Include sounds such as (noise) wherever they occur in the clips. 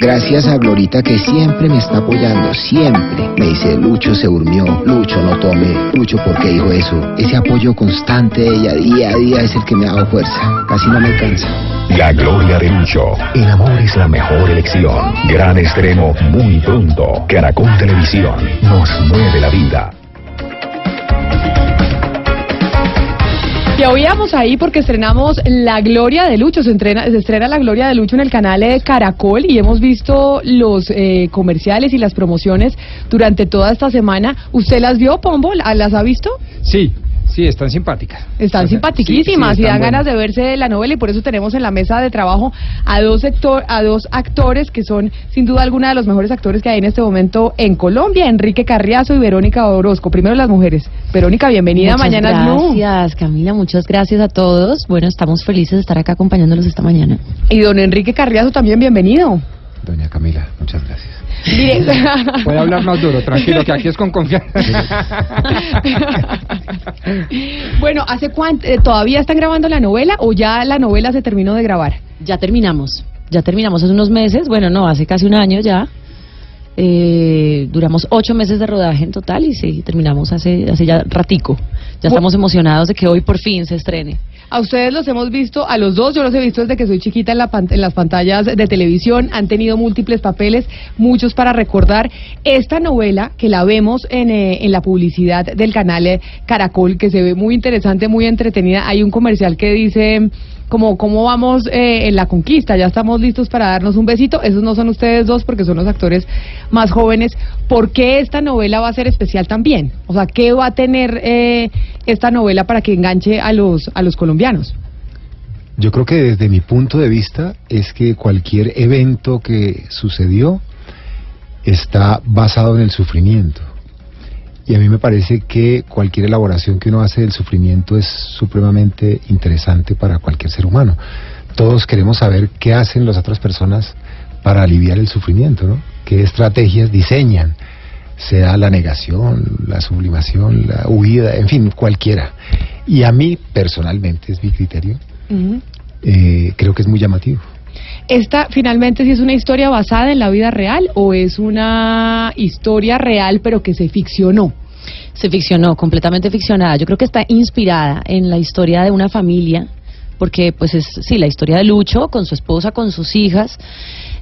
Gracias a Glorita que siempre me está apoyando, siempre. Me dice, Lucho se durmió, Lucho no tome, Lucho ¿por qué dijo eso? Ese apoyo constante de ella día a día es el que me ha dado fuerza, casi no me cansa. La gloria de Lucho. El amor es la mejor elección. Gran estreno muy pronto. Caracol Televisión nos mueve la vida. Y oíamos ahí porque estrenamos La Gloria de Lucho, se, entrena, se estrena La Gloria de Lucho en el canal de Caracol y hemos visto los eh, comerciales y las promociones durante toda esta semana. ¿Usted las vio, Pombo? ¿Las ha visto? Sí, Sí, están simpáticas. Están simpaticísimas y dan ganas de verse la novela y por eso tenemos en la mesa de trabajo a dos, sector, a dos actores que son sin duda alguna de los mejores actores que hay en este momento en Colombia, Enrique Carriazo y Verónica Orozco. Primero las mujeres. Verónica, bienvenida muchas mañana Gracias, Camila, muchas gracias a todos. Bueno, estamos felices de estar acá acompañándolos esta mañana. Y don Enrique Carriazo también bienvenido. Doña Camila, muchas gracias. (laughs) Puede hablar más duro, tranquilo, que aquí es con confianza. (laughs) bueno, ¿hace cuánto? Eh, ¿Todavía están grabando la novela o ya la novela se terminó de grabar? Ya terminamos. Ya terminamos hace unos meses. Bueno, no, hace casi un año ya. Eh, duramos ocho meses de rodaje en total y sí, terminamos hace, hace ya ratico. Ya estamos emocionados de que hoy por fin se estrene. A ustedes los hemos visto, a los dos, yo los he visto desde que soy chiquita en, la en las pantallas de televisión, han tenido múltiples papeles, muchos para recordar. Esta novela que la vemos en, eh, en la publicidad del canal eh, Caracol, que se ve muy interesante, muy entretenida, hay un comercial que dice como cómo vamos eh, en la conquista, ya estamos listos para darnos un besito, esos no son ustedes dos porque son los actores más jóvenes, ¿por qué esta novela va a ser especial también? O sea, ¿qué va a tener eh, esta novela para que enganche a los, a los colombianos? Yo creo que desde mi punto de vista es que cualquier evento que sucedió está basado en el sufrimiento. Y a mí me parece que cualquier elaboración que uno hace del sufrimiento es supremamente interesante para cualquier ser humano. Todos queremos saber qué hacen las otras personas para aliviar el sufrimiento, ¿no? ¿Qué estrategias diseñan? Sea la negación, la sublimación, la huida, en fin, cualquiera. Y a mí, personalmente, es mi criterio, eh, creo que es muy llamativo. ¿Esta finalmente si es una historia basada en la vida real o es una historia real pero que se ficcionó? Se ficcionó, completamente ficcionada. Yo creo que está inspirada en la historia de una familia, porque pues es, sí, la historia de Lucho con su esposa, con sus hijas.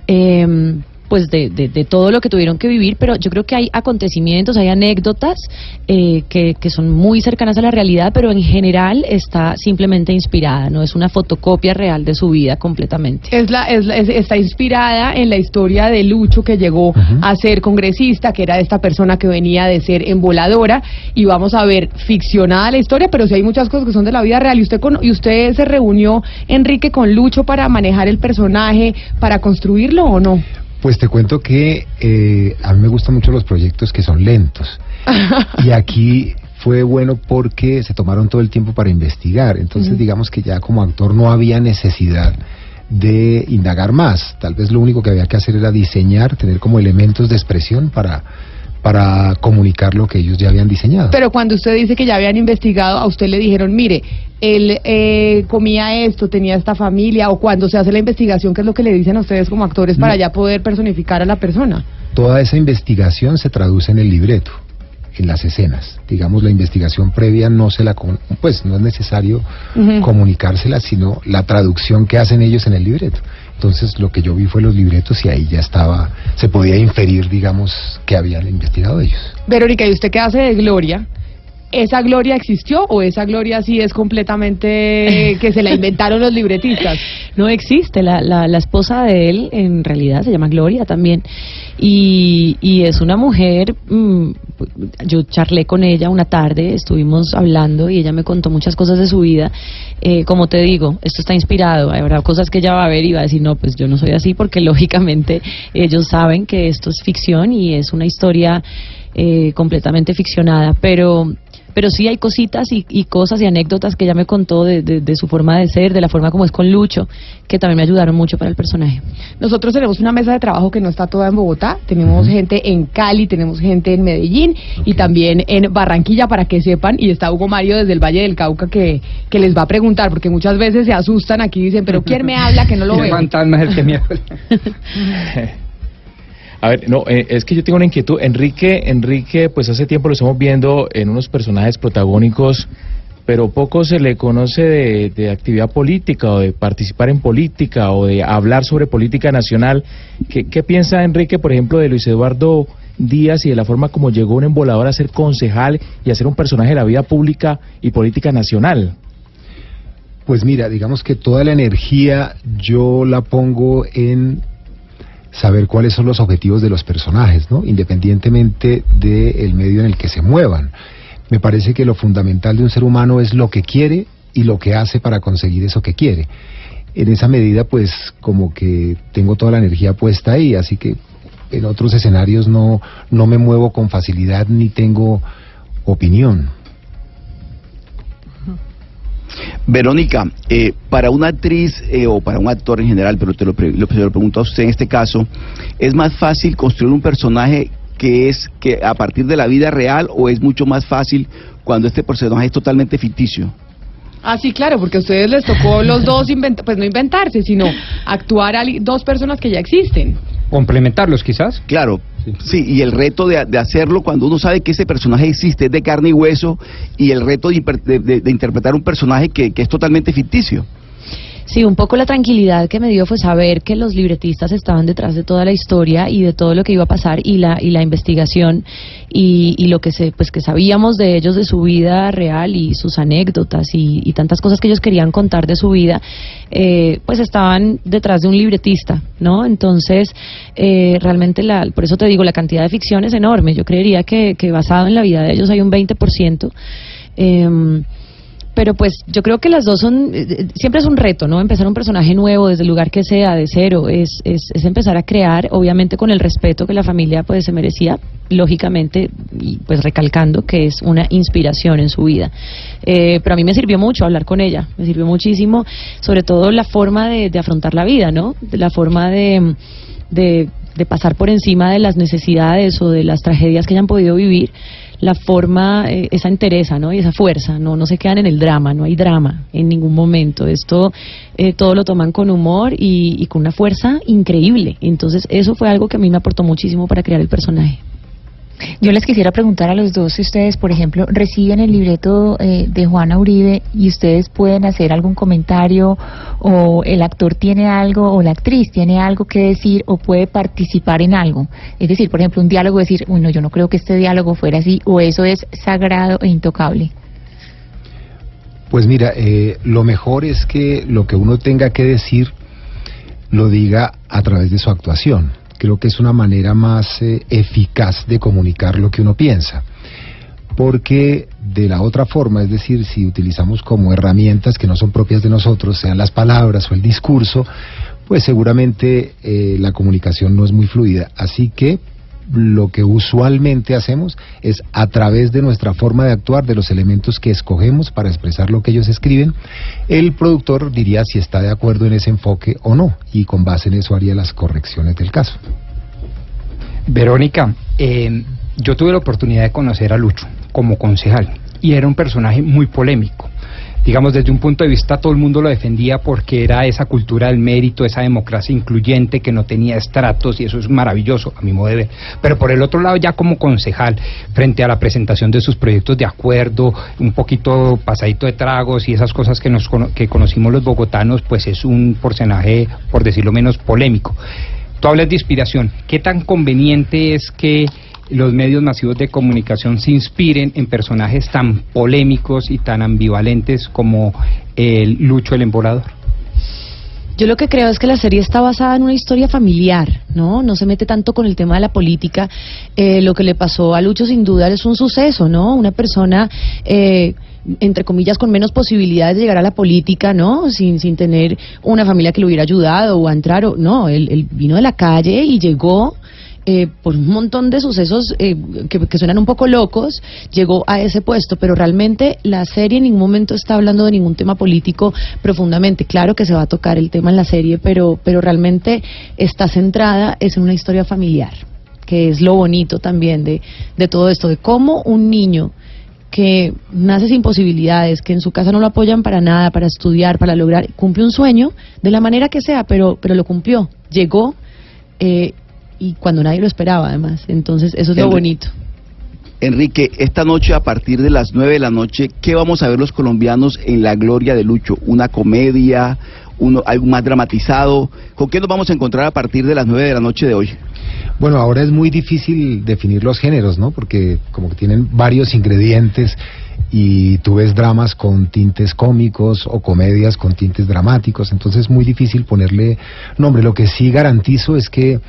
Eh, pues de, de, todo lo que tuvieron que vivir, pero yo creo que hay acontecimientos, hay anécdotas eh, que, que, son muy cercanas a la realidad, pero en general está simplemente inspirada, no es una fotocopia real de su vida completamente. Es la, es, está inspirada en la historia de Lucho que llegó a ser congresista, que era esta persona que venía de ser emboladora, y vamos a ver ficcionada la historia, pero sí hay muchas cosas que son de la vida real. Y usted, con, y usted se reunió, Enrique, con Lucho para manejar el personaje, para construirlo o no? Pues te cuento que eh, a mí me gustan mucho los proyectos que son lentos. (laughs) y aquí fue bueno porque se tomaron todo el tiempo para investigar. Entonces, digamos que ya como actor no había necesidad de indagar más. Tal vez lo único que había que hacer era diseñar, tener como elementos de expresión para para comunicar lo que ellos ya habían diseñado. Pero cuando usted dice que ya habían investigado, a usted le dijeron, mire, él eh, comía esto, tenía esta familia, o cuando se hace la investigación, ¿qué es lo que le dicen a ustedes como actores para ya poder personificar a la persona? Toda esa investigación se traduce en el libreto en las escenas. Digamos, la investigación previa no se la, pues no es necesario comunicársela, sino la traducción que hacen ellos en el libreto. Entonces lo que yo vi fue los libretos y ahí ya estaba, se podía inferir, digamos, que habían investigado ellos. Verónica, ¿y usted qué hace de Gloria? ¿Esa gloria existió o esa gloria sí es completamente (laughs) que se la inventaron los libretistas? No existe, la, la, la esposa de él en realidad se llama Gloria también y, y es una mujer, mmm, yo charlé con ella una tarde, estuvimos hablando y ella me contó muchas cosas de su vida. Eh, como te digo, esto está inspirado, habrá cosas que ella va a ver y va a decir, no, pues yo no soy así porque (laughs) lógicamente ellos saben que esto es ficción y es una historia eh, completamente ficcionada, pero pero sí hay cositas y, cosas y anécdotas que ella me contó de, su forma de ser, de la forma como es con Lucho, que también me ayudaron mucho para el personaje. Nosotros tenemos una mesa de trabajo que no está toda en Bogotá, tenemos gente en Cali, tenemos gente en Medellín y también en Barranquilla para que sepan, y está Hugo Mario desde el Valle del Cauca que, que les va a preguntar, porque muchas veces se asustan aquí y dicen, pero ¿quién me habla que no lo (laughs) veo? fantasma es el que me (laughs) (laughs) A ver, no, eh, es que yo tengo una inquietud. Enrique, Enrique, pues hace tiempo lo estamos viendo en unos personajes protagónicos, pero poco se le conoce de, de actividad política o de participar en política o de hablar sobre política nacional. ¿Qué, qué piensa Enrique, por ejemplo, de Luis Eduardo Díaz y de la forma como llegó un embolador a ser concejal y a ser un personaje de la vida pública y política nacional? Pues mira, digamos que toda la energía yo la pongo en saber cuáles son los objetivos de los personajes, ¿no? Independientemente del medio en el que se muevan. Me parece que lo fundamental de un ser humano es lo que quiere y lo que hace para conseguir eso que quiere. En esa medida, pues, como que tengo toda la energía puesta ahí, así que en otros escenarios no, no me muevo con facilidad ni tengo opinión. Verónica, eh, para una actriz eh, o para un actor en general, pero te lo, pre- lo, te lo pregunto a usted en este caso, ¿es más fácil construir un personaje que es que a partir de la vida real o es mucho más fácil cuando este personaje es totalmente ficticio? Ah, sí, claro, porque a ustedes les tocó los (laughs) dos, pues no inventarse, sino actuar a dos personas que ya existen. Complementarlos quizás. Claro, sí, y el reto de, de hacerlo cuando uno sabe que ese personaje existe, es de carne y hueso, y el reto de, de- de interpretar un personaje que, que es totalmente ficticio. Sí, un poco la tranquilidad que me dio fue saber que los libretistas estaban detrás de toda la historia y de todo lo que iba a pasar y la y la investigación y, y lo que se pues que sabíamos de ellos de su vida real y sus anécdotas y, tantas cosas que ellos querían contar de su vida eh, pues estaban detrás de un libretista no entonces eh, realmente la por eso te digo la cantidad de ficción es enorme. Yo creería que, que basado en la vida de ellos hay un 20% eh, pero pues yo creo que las dos son, eh, eh, siempre es un reto, ¿no? Empezar un personaje nuevo desde el lugar que sea, de cero, es, es, es empezar a crear, obviamente con el respeto que la familia pues se merecía, lógicamente, y pues recalcando que es una inspiración en su vida. Eh, pero a mí me sirvió mucho hablar con ella, me sirvió muchísimo, sobre todo la forma de, de afrontar la vida, ¿no? La forma de, de, de pasar por encima de las necesidades o de las tragedias que hayan podido vivir la forma, eh, esa entereza, ¿no? Y esa fuerza, ¿no? No se quedan en el drama, no hay drama en ningún momento. Esto eh, todo lo toman con humor y, y con una fuerza increíble. Entonces, eso fue algo que a mí me aportó muchísimo para crear el personaje. Yo les quisiera preguntar a los dos si ustedes, por ejemplo, reciben el libreto eh, de Juana Uribe y ustedes pueden hacer algún comentario o el actor tiene algo o la actriz tiene algo que decir o puede participar en algo. Es decir, por ejemplo, un diálogo, decir, uy, no, yo no creo que este diálogo fuera así o eso es sagrado e intocable. Pues mira, eh, lo mejor es que lo que uno tenga que decir lo diga a través de su actuación. Creo que es una manera más eh, eficaz de comunicar lo que uno piensa. Porque de la otra forma, es decir, si utilizamos como herramientas que no son propias de nosotros, sean las palabras o el discurso, pues seguramente eh, la comunicación no es muy fluida. Así que lo que usualmente hacemos es a través de nuestra forma de actuar, de los elementos que escogemos para expresar lo que ellos escriben, el productor diría si está de acuerdo en ese enfoque o no, y con base en eso haría las correcciones del caso. Verónica, eh, yo tuve la oportunidad de conocer a Lucho como concejal y era un personaje muy polémico. Digamos, desde un punto de vista todo el mundo lo defendía porque era esa cultura del mérito, esa democracia incluyente que no tenía estratos y eso es maravilloso a mi modo de ver. Pero por el otro lado, ya como concejal, frente a la presentación de sus proyectos de acuerdo, un poquito pasadito de tragos y esas cosas que, nos, que conocimos los bogotanos, pues es un personaje, por decirlo menos, polémico. Tú hablas de inspiración. ¿Qué tan conveniente es que los medios masivos de comunicación se inspiren en personajes tan polémicos y tan ambivalentes como el Lucho el Embolador? Yo lo que creo es que la serie está basada en una historia familiar, ¿no? No se mete tanto con el tema de la política. Eh, lo que le pasó a Lucho sin duda es un suceso, ¿no? Una persona, eh, entre comillas, con menos posibilidades de llegar a la política, ¿no? Sin, sin tener una familia que lo hubiera ayudado o a entrar, o, no, él, él vino de la calle y llegó eh, por un montón de sucesos eh, que, suenan un poco locos, llegó a ese puesto, pero realmente la serie en ningún momento está hablando de ningún tema político profundamente. Claro que se va a tocar el tema en la serie, pero, pero realmente está centrada es en una historia familiar, que es lo bonito también de, de todo esto, de cómo un niño que nace sin posibilidades, que en su casa no lo apoyan para nada, para estudiar, para lograr, cumple un sueño de la manera que sea, pero, pero lo cumplió, llegó. Eh, y cuando nadie lo esperaba además. Entonces eso es lo bonito. Enrique, esta noche a partir de las 9 de la noche, ¿qué vamos a ver los colombianos en La Gloria de Lucho? ¿Una comedia? Uno, ¿Algo más dramatizado? ¿Con qué nos vamos a encontrar a partir de las 9 de la noche de hoy? Bueno, ahora es muy difícil definir los géneros, ¿no? Porque como que tienen varios ingredientes y tú ves dramas con tintes cómicos o comedias con tintes dramáticos, entonces es muy difícil ponerle nombre. Lo que sí garantizo es que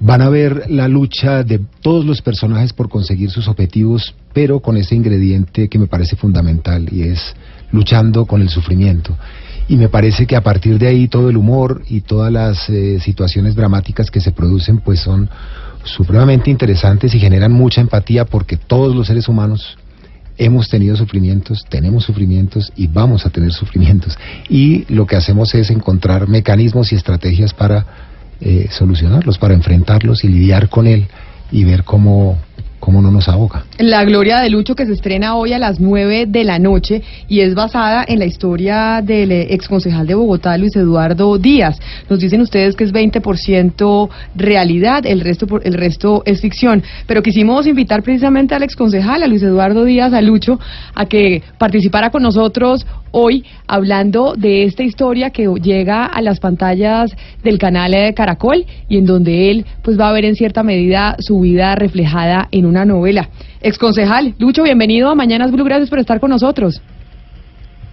van a ver la lucha de todos los personajes por conseguir sus objetivos, pero con ese ingrediente que me parece fundamental y es luchando con el sufrimiento. Y me parece que a partir de ahí todo el humor y todas las eh, situaciones dramáticas que se producen pues son supremamente interesantes y generan mucha empatía porque todos los seres humanos hemos tenido sufrimientos, tenemos sufrimientos y vamos a tener sufrimientos. Y lo que hacemos es encontrar mecanismos y estrategias para eh, solucionarlos, para enfrentarlos y lidiar con él y ver cómo, cómo no nos ahoga. La Gloria de Lucho que se estrena hoy a las 9 de la noche y es basada en la historia del eh, exconcejal de Bogotá, Luis Eduardo Díaz. Nos dicen ustedes que es 20% realidad, el resto, el resto es ficción. Pero quisimos invitar precisamente al exconcejal, a Luis Eduardo Díaz, a Lucho, a que participara con nosotros hoy hablando de esta historia que llega a las pantallas del canal de Caracol y en donde él pues va a ver en cierta medida su vida reflejada en una novela. Exconcejal, Lucho, bienvenido a Mañanas Blue, gracias por estar con nosotros.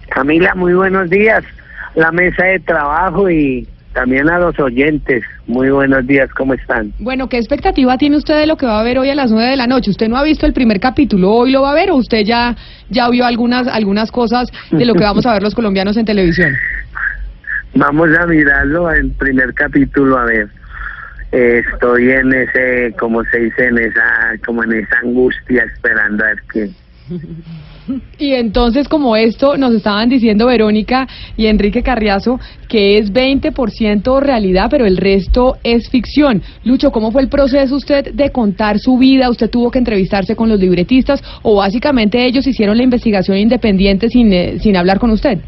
Camila, muy buenos días. La mesa de trabajo y también a los oyentes. Muy buenos días, ¿cómo están? Bueno, ¿qué expectativa tiene usted de lo que va a ver hoy a las 9 de la noche? ¿Usted no ha visto el primer capítulo? ¿Hoy lo va a ver o usted ya, ya vio algunas, algunas cosas de lo que vamos a ver los colombianos en televisión? (laughs) Vamos a mirarlo el primer capítulo, a ver. Eh, estoy en ese, como se dice, en esa, como en esa angustia esperando a ver qué. (laughs) (laughs) Y entonces, como esto, nos estaban diciendo Verónica y Enrique Carriazo que es 20% realidad, pero el resto es ficción. Lucho, ¿cómo fue el proceso usted de contar su vida? ¿Usted tuvo que entrevistarse con los libretistas o básicamente ellos hicieron la investigación independiente sin, eh, sin hablar con usted?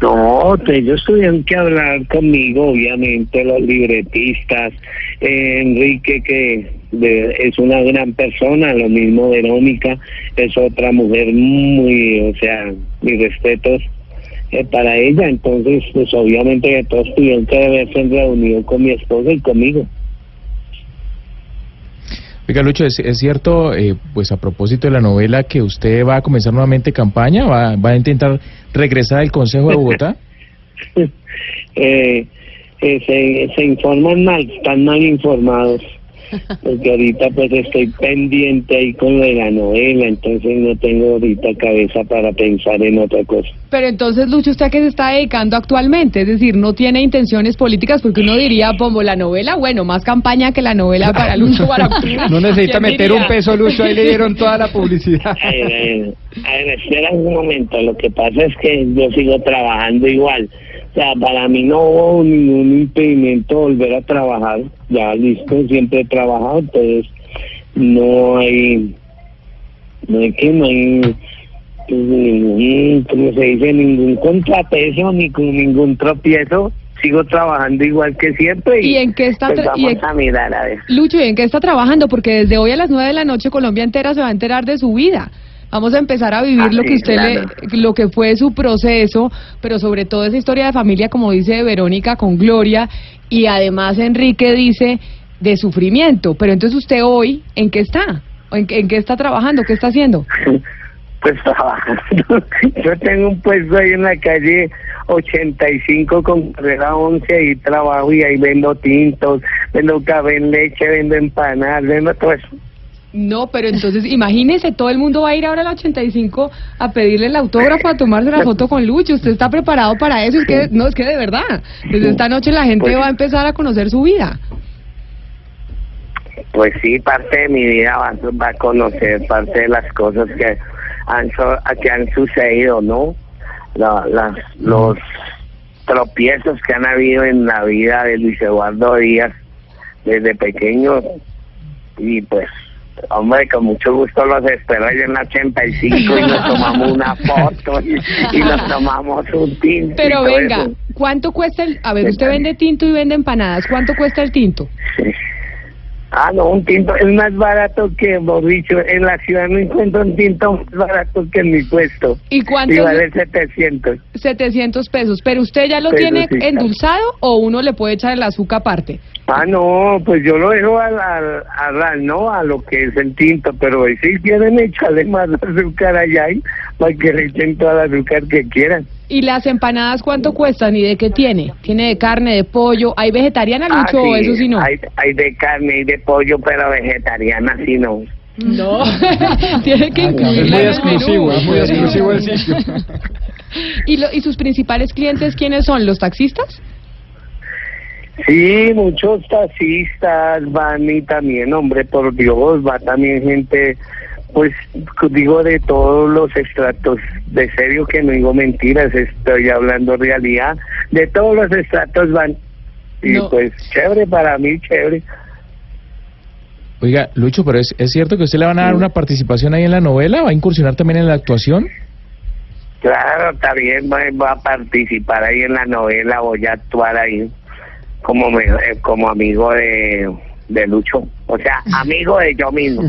No, ellos tuvieron que hablar conmigo, obviamente, los libretistas. Eh, Enrique, que de- es una gran persona, lo mismo Verónica, es otra mujer muy, o sea, mis respetos eh, para ella. Entonces, pues obviamente que todos tuvieron que haberse reunido con mi esposa y conmigo. Oiga, Lucho, ¿es, es cierto, eh, pues a propósito de la novela, que usted va a comenzar nuevamente campaña? ¿Va, va a intentar regresar al Consejo de Bogotá? (laughs) (laughs) eh, eh, se, se informan mal, están mal informados. Porque ahorita pues estoy pendiente ahí con lo de la novela, entonces no tengo ahorita cabeza para pensar en otra cosa. Pero entonces, Lucho, ¿usted a qué se está dedicando actualmente? Es decir, no tiene intenciones políticas porque uno diría, como la novela, bueno, más campaña que la novela para Lucho (laughs) Barahona. No necesita ¿Quién meter diría? un peso, Lucho, ahí le dieron toda la publicidad. A ver, a ver, a ver, espera un momento, lo que pasa es que yo sigo trabajando igual. Sea, para mí no hubo ningún impedimento volver a trabajar, ya listo, siempre he trabajado, entonces no hay, no hay que, no hay pues, ningún, como se dice, ningún contrapeso ni con ningún tropiezo. Sigo trabajando igual que siempre y, ¿Y en qué está pues tra- y vamos en- a mirar a ver. Lucho, ¿y en qué está trabajando? Porque desde hoy a las 9 de la noche Colombia entera se va a enterar de su vida. Vamos a empezar a vivir lo que usted claro. le, lo que fue su proceso, pero sobre todo esa historia de familia, como dice Verónica con Gloria, y además Enrique dice de sufrimiento. Pero entonces usted hoy, ¿en qué está? ¿O ¿En, qué- en qué está trabajando? ¿Qué está haciendo? (laughs) Pues trabajando. (laughs) Yo tengo un puesto ahí en la calle 85 con carrera 11 y trabajo y ahí vendo tintos, vendo café en leche, vendo empanadas, vendo todo eso. No, pero entonces imagínese, todo el mundo va a ir ahora al 85 a pedirle el autógrafo, a tomarse la foto con Lucho. ¿Usted está preparado para eso? Es que, no, es que de verdad, desde esta noche la gente Pues- va a empezar a conocer su vida. Pues sí, parte de mi vida va, va a conocer parte de las cosas que han, que han sucedido, ¿no? La- las, los tropiezos que han habido en la vida de Luis Eduardo Díaz desde pequeño y pues hombre con mucho gusto los espero allá en la 85 y nos tomamos una foto y, y nos tomamos un tinto Pero venga, eso. ¿Cuánto cuesta el... A ver, usted vende tinto y vende empanadas. ¿Cuánto cuesta el tinto? Ah, no, un tinto es más barato que, dicho, en la ciudad no encuentro un tinto más barato que en mi puesto. ¿Y cuánto? Y vale 700. 700 pesos. ¿Pero usted ya lo Pesos, tiene sí, claro. endulzado o uno le puede echar el azúcar aparte? Ah, no, pues yo lo dejo al, al, no a lo que es el tinto, pero si quieren echarle más (laughs) azúcar allá, para que le echen toda el azúcar que quieran. ¿Y las empanadas cuánto cuestan y de qué tiene? ¿Tiene de carne, de pollo? ¿Hay vegetariana, Ah, Lucho, o eso sí no? Hay, hay de carne y de pollo, pero vegetariana sí no. No, (laughs) tiene que Ah, incluirla es muy exclusivo, es muy exclusivo el sitio. (laughs) ¿Y, lo- ¿Y sus principales clientes quiénes son? ¿Los taxistas? Sí, muchos taxistas van y también, hombre, por Dios, va también gente, pues digo de todos los estratos, de serio que no digo mentiras, estoy hablando realidad, de todos los estratos van. Y No. pues chévere, para mí chévere. Oiga, Lucho, pero es, es cierto que usted le van a dar una participación ahí en la novela, va a incursionar también en la actuación. Claro, también voy a participar ahí en la novela, voy a actuar ahí como me- eh, como amigo de, de Lucho, o sea, amigo de yo mismo. (laughs)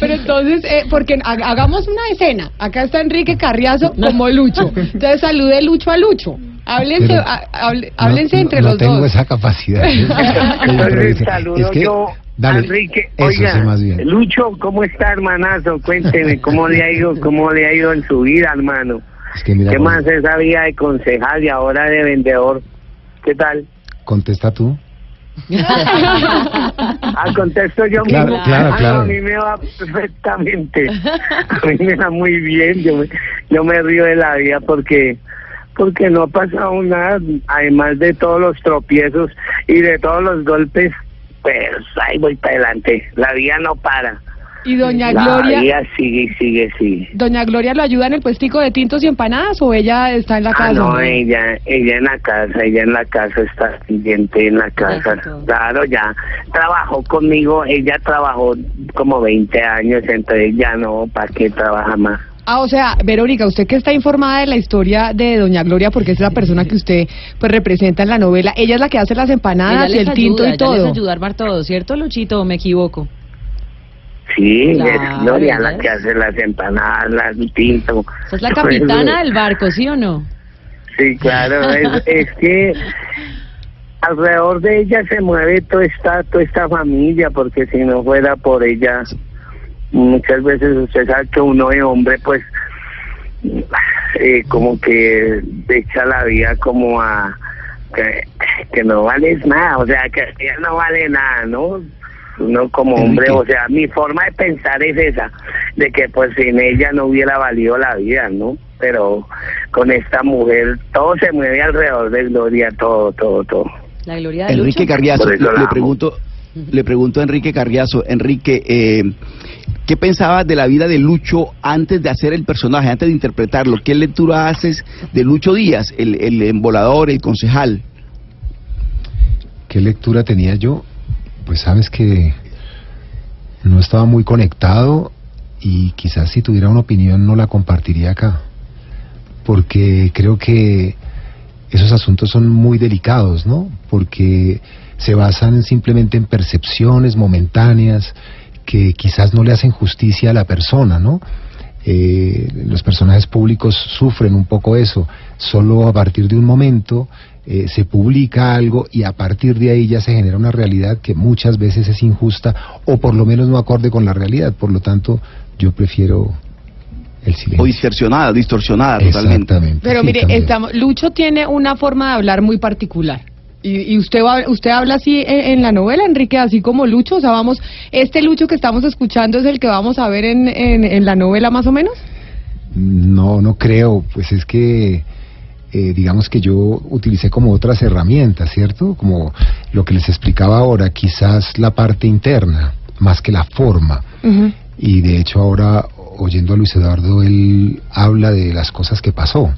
Pero entonces, eh, porque ha- hagamos una escena. Acá está Enrique Carriazo como Lucho. Entonces salude Lucho a Lucho. Háblense, Pero a- hable- No, háblense no- entre no los tengo dos. esa capacidad. ¿eh? De (laughs) Entonces improvisar. saludo Es que- yo dale, Enrique. eso Oiga, sí, más bien. Lucho, ¿cómo está, hermanazo? Cuénteme, ¿cómo le ha ido, cómo le ha ido en su vida, hermano? Es que mira, ¿Qué más esa vida de concejal y ahora de vendedor? ¿Qué tal? Contesta tú. Ah, contesto yo Claro, mismo. claro. a mí me va perfectamente. A mí me va muy bien. Yo me, yo me río de la vida porque porque no ha pasado nada. Además de todos los tropiezos y de todos los golpes, pues ahí voy para adelante. La vida no para. Y doña La Gloria, vida sigue, sigue, sigue. doña Gloria lo ayuda en el puestico de tintos y empanadas o ella está en la Ah, casa. no, ella, ella en la casa, ella en la casa está pendiente en la casa. Claro, ya trabajó conmigo, ella trabajó como 20 años, entonces ya no, ¿para qué trabaja más? Ah, o sea, Verónica, usted que está informada de la historia de doña Gloria, porque es la persona que usted pues representa en la novela, ella es la que hace las empanadas Ella y el les tinto ayuda, y ella todo. les ayuda a armar todo, ¿cierto, Luchito? ¿O me equivoco? Sí, Claro, es Gloria la ella que hace las empanadas, las. Esa es la capitana del barco, ¿sí o no? Sí, claro, es, (laughs) es que alrededor de ella se mueve toda esta, toda esta familia, porque si no fuera por ella, muchas veces usted sabe que uno de hombre, pues, eh, como que echa la vida como a que, que no vales nada, o sea, que no vale nada, ¿no? Uno como hombre, o sea, mi forma de pensar es esa, de que pues sin ella no hubiera valido la vida, ¿no? Pero con esta mujer todo se mueve alrededor de Gloria, todo, todo, todo. La gloria de Enrique Lucho. Carriazo, le, pregunto, le pregunto a Enrique Carriazo, Enrique, eh, ¿qué pensabas de la vida de Lucho antes de hacer el personaje, antes de interpretarlo? ¿Qué lectura haces de Lucho Díaz, el, el embolador, el concejal? ¿Qué lectura tenía yo? Pues sabes que no estaba muy conectado y quizás si tuviera una opinión no la compartiría acá. Porque creo que esos asuntos son muy delicados, ¿no? Porque se basan simplemente en percepciones momentáneas que quizás no le hacen justicia a la persona, ¿no? Eh, los personajes públicos sufren un poco eso. Solo a partir de un momento eh, se publica algo y a partir de ahí ya se genera una realidad que muchas veces es injusta o por lo menos no acorde con la realidad. Por lo tanto, yo prefiero el silencio. O distorsionada, distorsionada totalmente. Pero sí, mire, estamos, Lucho tiene una forma de hablar muy particular. Y, y usted va, usted habla así en, en la novela, Enrique, así como Lucho. O sea, vamos, este Lucho que estamos escuchando es el que vamos a ver en, en, en la novela más o menos. No, no creo, pues es que eh, digamos que yo utilicé como otras herramientas, ¿cierto? Como lo que les explicaba ahora, quizás la parte interna, más que la forma. Y de hecho ahora, oyendo a Luis Eduardo, él habla de las cosas que pasó.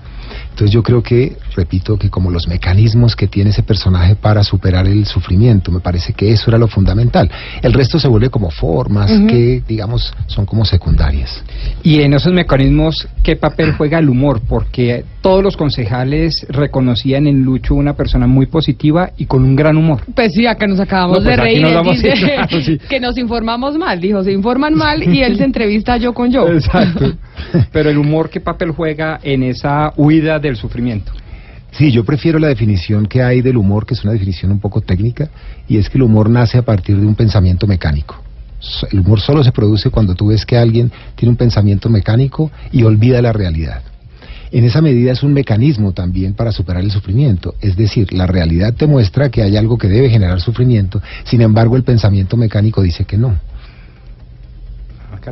Entonces yo creo que, repito, que como los mecanismos que tiene ese personaje para superar el sufrimiento, me parece que eso era lo fundamental. El resto se vuelve como formas que, digamos, son como secundarias. Y en esos mecanismos, ¿qué papel juega el humor? Porque todos los concejales reconocían en Lucho una persona muy positiva y con un gran humor. Pues sí, acá nos acabamos No, pues de reír. nos ir, (laughs) claro, sí. Que nos informamos mal, dijo, se informan mal y él se entrevista yo con yo. (laughs) Exacto. (laughs) Pero el humor, ¿qué papel juega en esa huida sufrimiento? Sí, yo prefiero la definición que hay del humor, que es una definición un poco técnica, y es que el humor nace a partir de un pensamiento mecánico. El humor solo se produce cuando tú ves que alguien tiene un pensamiento mecánico y olvida la realidad. En esa medida es un mecanismo también para superar el sufrimiento. Es decir, la realidad te muestra que hay algo que debe generar sufrimiento, sin embargo el pensamiento mecánico dice que no.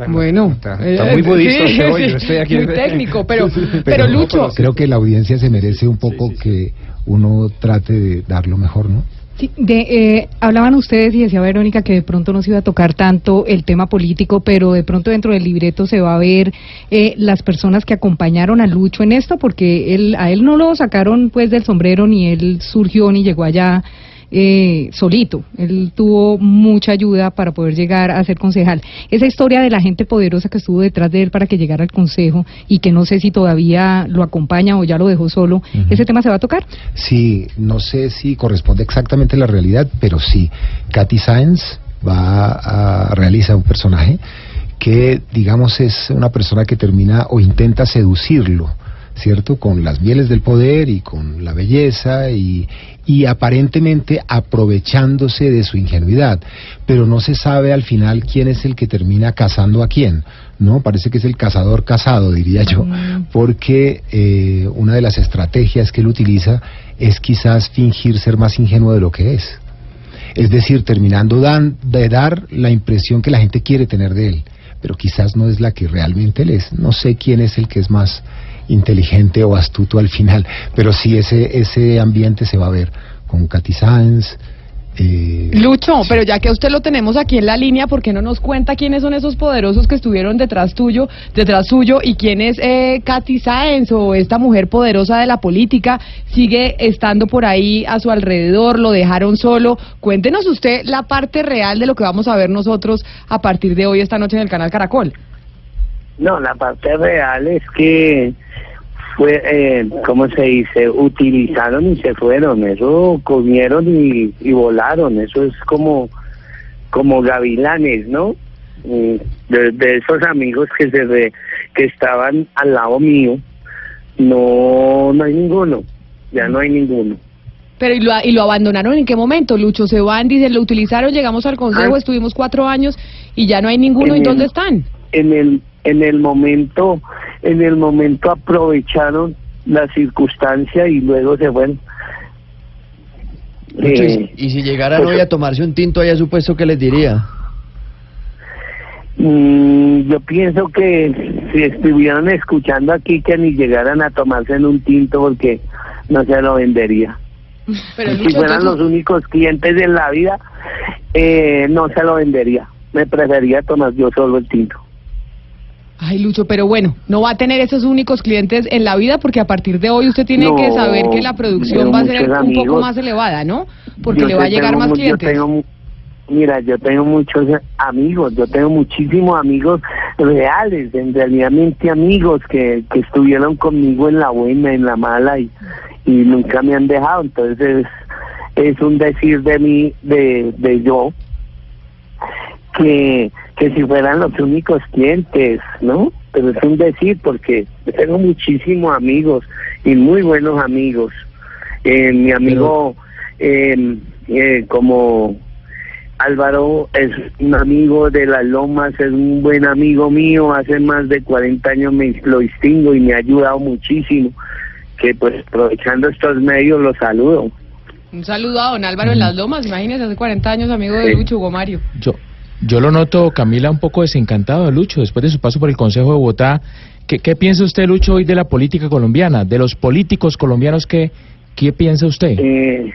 Bueno, está, eh, está muy sí, budista sí, usted hoy, sí, yo estoy aquí. (laughs) muy técnico, pero, pero, Lucho, Creo que la audiencia se merece un poco que uno trate de dar lo mejor, ¿no? Sí, de, eh, hablaban ustedes y decía Verónica que de pronto no se iba a tocar tanto el tema político, pero de pronto dentro del libreto se va a ver eh, las personas que acompañaron a Lucho en esto, porque él, a él no lo sacaron pues del sombrero ni él surgió ni llegó allá eh, solito. Él tuvo mucha ayuda para poder llegar a ser concejal. Esa historia de la gente poderosa que estuvo detrás de él para que llegara al consejo y que no sé si todavía lo acompaña o ya lo dejó solo, ¿ese tema se va a tocar? Sí, no sé si corresponde exactamente a la realidad, pero sí. Katy Sáenz va a realizar un personaje que, digamos, es una persona que termina o intenta seducirlo, ¿cierto? Con las mieles del poder y con la belleza y, y aparentemente aprovechándose de su ingenuidad, pero no se sabe al final quién es el que termina casando a quién, ¿no? Parece que es el cazador casado, diría yo, porque eh, una de las estrategias que él utiliza es quizás fingir ser más ingenuo de lo que es. Es decir, terminando dan- de dar la impresión que la gente quiere tener de él, pero quizás no es la que realmente él es. No sé quién es el que es más inteligente o astuto al final, pero sí ese, ese ambiente se va a ver con Katy Sáenz. eh, Lucho, pero ya que usted lo tenemos aquí en la línea, ¿por qué no nos cuenta quiénes son esos poderosos que estuvieron detrás tuyo, detrás suyo, y quién es eh, Katy Sáenz o esta mujer poderosa de la política? Sigue estando por ahí a su alrededor, lo dejaron solo. Cuéntenos usted la parte real de lo que vamos a ver nosotros a partir de hoy esta noche en el canal Caracol. No, la parte real es que fue, eh, ¿cómo se dice? Utilizaron y se fueron. Eso comieron y, y volaron. Eso es como, como gavilanes, ¿no? Mm, De, de esos amigos que se re- que estaban al lado mío, no, no hay ninguno. Ya no hay ninguno. Pero ¿y lo, y lo abandonaron en qué momento, Lucho? Se van, dicen, lo utilizaron, llegamos al consejo, Ah. estuvimos cuatro años y ya no hay ninguno. ¿Y dónde están? en el en el momento en el momento aprovecharon la circunstancia y luego se fueron. Lucho, Eh, si- y si llegaran pues- hoy a tomarse un tinto allá, supuesto que les diría. mm, yo pienso que si estuvieran escuchando aquí que ni llegaran a tomarse en un tinto porque no se lo vendería. (laughs) Pero si Lucho, fueran los únicos clientes en la vida eh, no se lo vendería. Me prefería tomar yo solo el tinto Ay, Lucho, pero bueno, no va a tener esos únicos clientes en la vida porque a partir de hoy usted tiene No, que saber que la producción va a ser un poco más elevada, ¿no? Porque le va a llegar más clientes. tengo mira, yo tengo muchos amigos, yo tengo muchísimos amigos reales, en realidad amigos que, que estuvieron conmigo en la buena, en la mala y, y nunca me han dejado. Entonces es, es un decir de mí, de, de yo, que, que si fueran los únicos clientes, ¿no? Pero es un decir porque tengo muchísimos amigos y muy buenos amigos. Eh, mi amigo, eh, eh, como Álvaro es un amigo de las Lomas, es un buen amigo mío, hace más de 40 años me lo distingo y me ha ayudado muchísimo, que pues aprovechando estos medios los saludo. Un saludo a don Álvaro en Las Lomas, imagínese, hace 40 años amigo de Sí. Lucho Hugo Mario. Yo, yo lo noto, Camila, un poco desencantado de Lucho después de su paso por el Consejo de Bogotá. ¿Qué, piensa usted, Lucho, hoy de la política colombiana? De los políticos colombianos, ¿qué, qué piensa usted? Eh,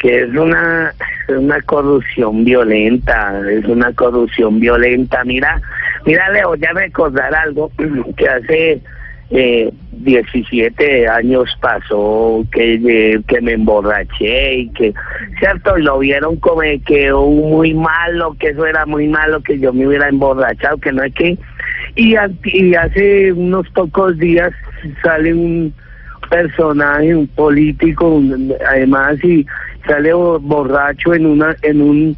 que es una, una corrupción violenta, es una corrupción violenta. Mira, mira, Leo, ya recordar algo (clears throat) que hace eh, 17 años pasó que, eh, que me emborraché y que, ¿cierto? Lo vieron como que muy malo, que eso era muy malo, que yo me hubiera emborrachado, que no es que... Y, hace unos pocos días sale un personaje, un político, un- además, y sale bo- borracho en una, en un,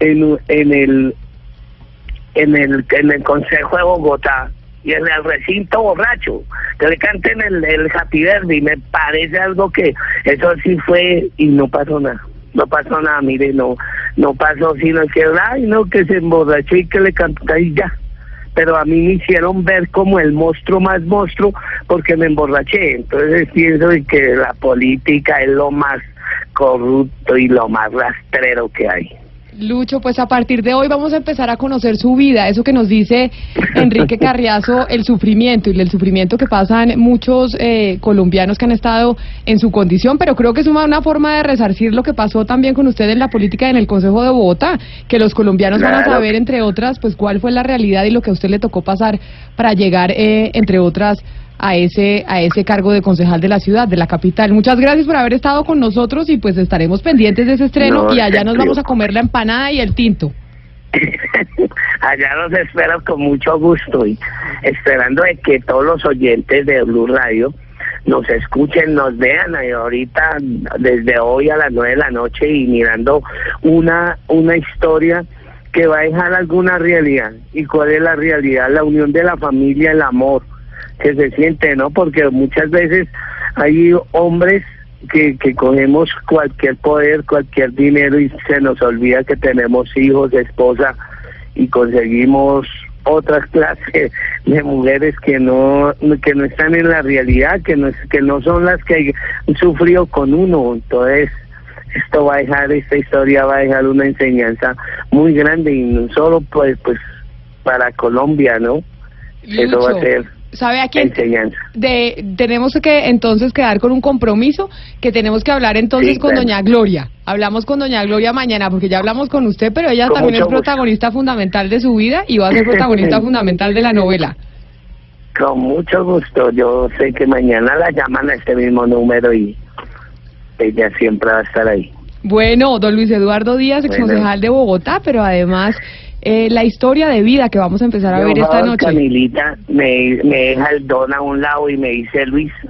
en, en el, en el, en el Consejo de Bogotá y en el recinto borracho, que le canten el, el Happy Birthday, me parece algo que eso sí fue y no pasó nada, no pasó nada, mire, no, no pasó, sino que, ay, no, que se emborrachó y que le cantó y ya. Pero a mí me hicieron ver como el monstruo más monstruo porque me emborraché. Entonces pienso que la política es lo más corrupto y lo más rastrero que hay. Lucho, pues a partir de hoy vamos a empezar a conocer su vida, eso que nos dice Enrique (laughs) Carriazo, el sufrimiento y el sufrimiento que pasan muchos eh, colombianos que han estado en su condición, pero creo que es una, forma de resarcir lo que pasó también con usted en la política en el Consejo de Bogotá, que los colombianos van a saber, entre otras, pues cuál fue la realidad y lo que a usted le tocó pasar para llegar, eh, entre otras, a ese a ese cargo de concejal de la ciudad, de la capital. Muchas gracias por haber estado con nosotros y pues estaremos pendientes de ese estreno No, y allá nos vamos a comer la empanada y el tinto. (laughs) Allá los espero con mucho gusto y esperando de que todos los oyentes de Blue Radio nos escuchen, nos vean y ahorita desde hoy a las nueve de la noche y mirando una una historia que va a dejar alguna realidad. ¿Y cuál es la realidad? La unión de la familia, el amor que se siente, ¿no? Porque muchas veces hay hombres que, que cogemos cualquier poder, cualquier dinero y se nos olvida que tenemos hijos, esposa y conseguimos otras (laughs) clases de mujeres que no que no están en la realidad, que no que no son las que han sufrido con uno. Entonces, esto va a dejar esta historia va a dejar una enseñanza muy grande y no solo pues pues para Colombia, ¿no? Eso va a Lucho, ser ¿Sabe a quién? enseñanza. De, tenemos que entonces quedar con un compromiso que tenemos que hablar entonces Sí, con claro. doña Gloria. Hablamos con doña Gloria mañana porque ya hablamos con usted, pero ella Con también es gusto. protagonista fundamental de su vida y va a ser (laughs) protagonista fundamental de la novela. Con mucho gusto. Yo sé que mañana la llaman a este mismo número y ella siempre va a estar ahí. Bueno, don Luis Eduardo Díaz, Bueno. exconcejal de Bogotá, pero además eh, la historia de vida que vamos a empezar a Yo, ver esta noche. Camilita me, me deja el don a un lado y me dice Luis. (laughs)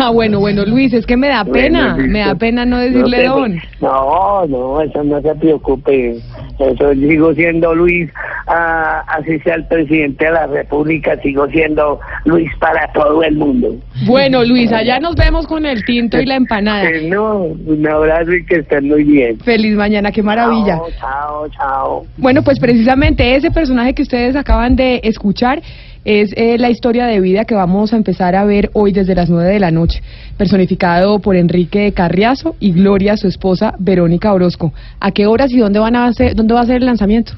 Ah, bueno, bueno, Luis, es que me da pena, Bueno, me da pena no decirle don. No, no, eso no se preocupe. Eso sigo siendo Luis, ah, así sea el presidente de la República, sigo siendo Luis para todo el mundo. Bueno, Luis, allá nos vemos con el tinto y la empanada. Eh, No, un abrazo y que estén muy bien. Feliz mañana, qué maravilla. Chao, chao, chao. Bueno, pues precisamente ese personaje que ustedes acaban de escuchar es eh, la historia de vida que vamos a empezar a ver hoy desde las nueve de la noche, personificado por Enrique Carriazo y Gloria, su esposa Verónica Orozco. ¿A qué horas y dónde van a hacer, dónde va a ser el lanzamiento?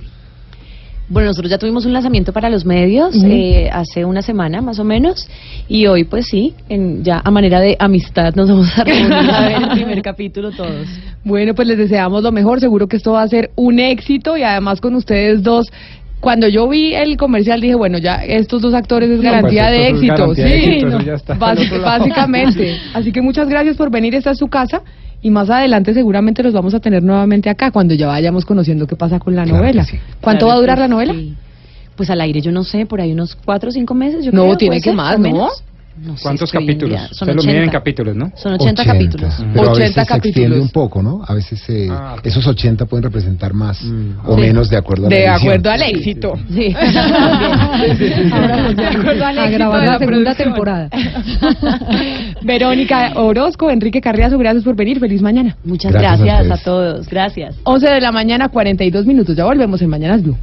Bueno, nosotros ya tuvimos un lanzamiento para los medios eh, hace una semana más o menos y hoy pues sí, en, ya a manera de amistad nos vamos a reunir a ver el primer (laughs) capítulo todos. Bueno, pues les deseamos lo mejor, seguro que esto va a ser un éxito y además con ustedes dos. Cuando yo vi el comercial dije, bueno, ya estos dos actores es No, pues de éxito. garantía de sí, éxito, no, ya está lado. básicamente. (laughs) Así que muchas gracias por venir, esta es su casa y más adelante seguramente los vamos a tener nuevamente acá cuando ya vayamos conociendo qué pasa con la Claro novela. sí. ¿Cuánto Claro va a durar la novela? sí. Pues al aire yo no sé, por ahí unos cuatro o cinco meses yo No, creo, tiene que ser, más, o ¿no? No sé, ¿Cuántos capítulos? Son Se lo miden en 80. capítulos, ¿no? Son 80, capítulos. Pero a 80 veces se extiende capítulos. un poco, ¿no? A veces eh, Ah, ok. esos 80 pueden representar más o Sí. menos de acuerdo a la De acuerdo al éxito. Sí. Ahora (laughs) (laughs) De acuerdo al a éxito grabar de la la segunda temporada. (laughs) Verónica Orozco, Enrique Carriazo, gracias por venir. Feliz mañana. Muchas Gracias a gracias, a ustedes. todos. Gracias. 11 de la mañana, 42 minutos. Ya volvemos en Mañanas Blue.